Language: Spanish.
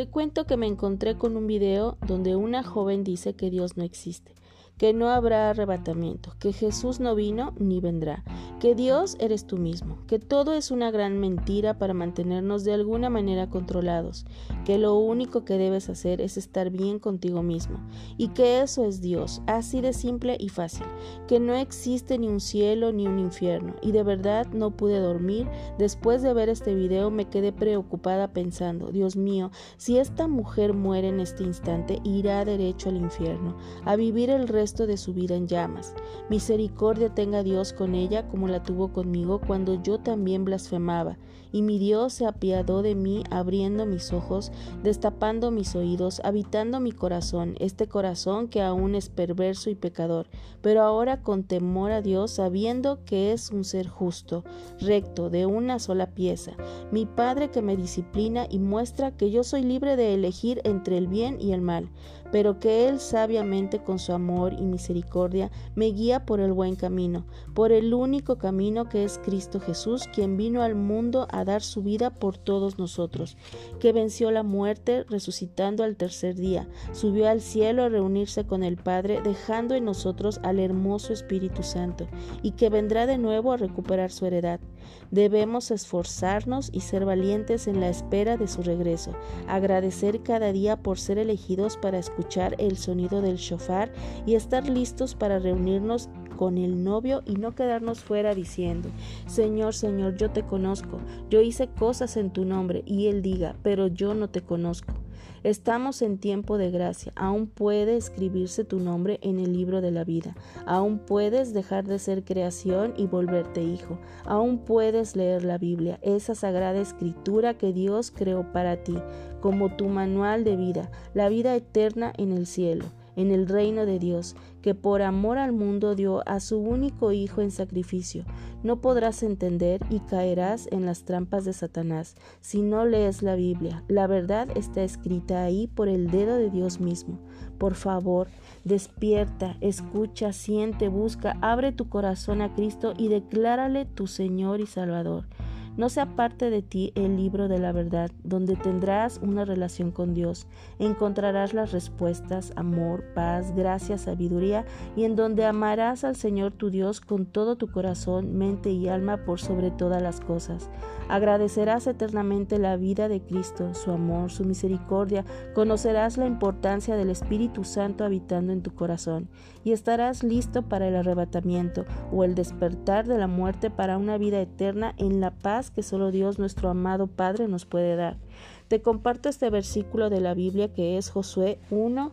Te cuento que me encontré con un video donde una joven dice que Dios no existe que no habrá arrebatamiento, que Jesús no vino ni vendrá, que Dios eres tú mismo, que todo es una gran mentira para mantenernos de alguna manera controlados, que lo único que debes hacer es estar bien contigo mismo, y que eso es Dios, así de simple y fácil, que no existe ni un cielo ni un infierno, y de verdad no pude dormir, después de ver este video me quedé preocupada pensando, Dios mío, si esta mujer muere en este instante, irá derecho al infierno, a vivir el resto de su vida en llamas. Misericordia tenga Dios con ella como la tuvo conmigo cuando yo también blasfemaba, y mi Dios se apiadó de mí abriendo mis ojos, destapando mis oídos, habitando mi corazón, este corazón que aún es perverso y pecador, pero ahora con temor a Dios, sabiendo que es un ser justo, recto, de una sola pieza, mi Padre que me disciplina y muestra que yo soy libre de elegir entre el bien y el mal, pero que Él sabiamente con su amor y misericordia me guía por el buen camino, por el único camino que es Cristo Jesús, quien vino al mundo a dar su vida por todos nosotros, que venció la muerte resucitando al tercer día, subió al cielo a reunirse con el Padre, dejando en nosotros al hermoso Espíritu Santo, y que vendrá de nuevo a recuperar su heredad. Debemos esforzarnos y ser valientes en la espera de su regreso, agradecer cada día por ser elegidos para escuchar el sonido del shofar y estar listos para reunirnos con el novio y no quedarnos fuera diciendo, Señor, Señor, yo te conozco, yo hice cosas en tu nombre, y él diga, pero yo no te conozco. Estamos en tiempo de gracia. Aún puede escribirse tu nombre en el libro de la vida. Aún puedes dejar de ser creación y volverte hijo. Aún puedes leer la Biblia, esa sagrada escritura que Dios creó para ti, como tu manual de vida, la vida eterna en el cielo en el reino de Dios, que por amor al mundo dio a su único Hijo en sacrificio. No podrás entender y caerás en las trampas de Satanás si no lees la Biblia. La verdad está escrita ahí por el dedo de Dios mismo. Por favor, despierta, escucha, siente, busca, abre tu corazón a Cristo y declárale tu Señor y Salvador. No se aparte de ti el libro de la verdad, donde tendrás una relación con Dios. Encontrarás las respuestas, amor, paz, gracia, sabiduría, y en donde amarás al Señor tu Dios con todo tu corazón, mente y alma por sobre todas las cosas. Agradecerás eternamente la vida de Cristo, su amor, su misericordia, conocerás la importancia del Espíritu Santo habitando en tu corazón, y estarás listo para el arrebatamiento o el despertar de la muerte para una vida eterna en la que solo Dios nuestro amado Padre nos puede dar. Te comparto este versículo de la Biblia que es Josué 1,